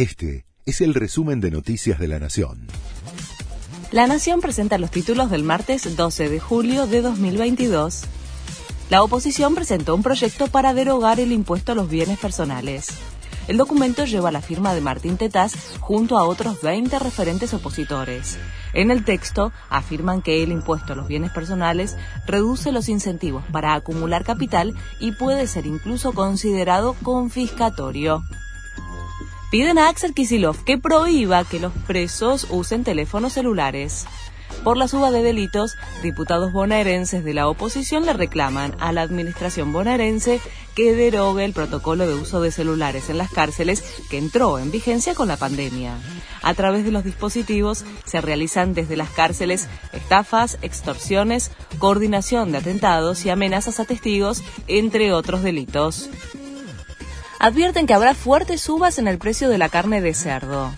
Este es el resumen de Noticias de la Nación. La Nación presenta los títulos del martes 12 de julio de 2022. La oposición presentó un proyecto para derogar el impuesto a los bienes personales. El documento lleva la firma de Martín Tetaz junto a otros 20 referentes opositores. En el texto afirman que el impuesto a los bienes personales reduce los incentivos para acumular capital y puede ser incluso considerado confiscatorio. Piden a Axel Kisilov que prohíba que los presos usen teléfonos celulares. Por la suba de delitos, diputados bonaerenses de la oposición le reclaman a la administración bonaerense que derogue el protocolo de uso de celulares en las cárceles que entró en vigencia con la pandemia. A través de los dispositivos se realizan desde las cárceles estafas, extorsiones, coordinación de atentados y amenazas a testigos, entre otros delitos. Advierten que habrá fuertes subas en el precio de la carne de cerdo.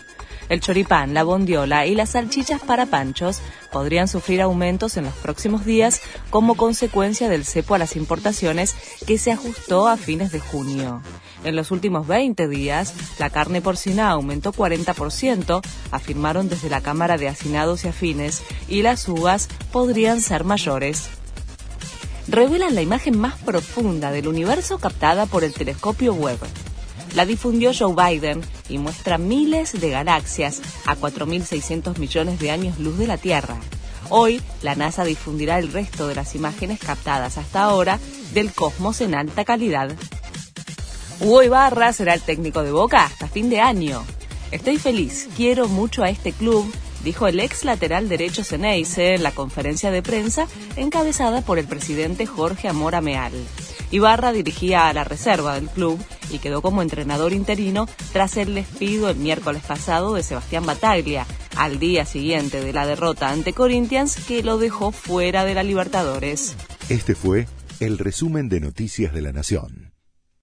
El choripán, la bondiola y las salchichas para panchos podrían sufrir aumentos en los próximos días como consecuencia del cepo a las importaciones que se ajustó a fines de junio. En los últimos 20 días, la carne porcina aumentó 40%, afirmaron desde la Cámara de Hacinados y Afines, y las uvas podrían ser mayores revelan la imagen más profunda del universo captada por el telescopio Webb. La difundió Joe Biden y muestra miles de galaxias a 4.600 millones de años luz de la Tierra. Hoy, la NASA difundirá el resto de las imágenes captadas hasta ahora del cosmos en alta calidad. Hugo Ibarra será el técnico de Boca hasta fin de año. Estoy feliz, quiero mucho a este club, dijo el ex lateral derecho Ceneice en la conferencia de prensa encabezada por el presidente Jorge Amora Meal. Ibarra dirigía a la reserva del club y quedó como entrenador interino tras el despido el miércoles pasado de Sebastián Bataglia, al día siguiente de la derrota ante Corinthians que lo dejó fuera de la Libertadores. Este fue el resumen de Noticias de la Nación.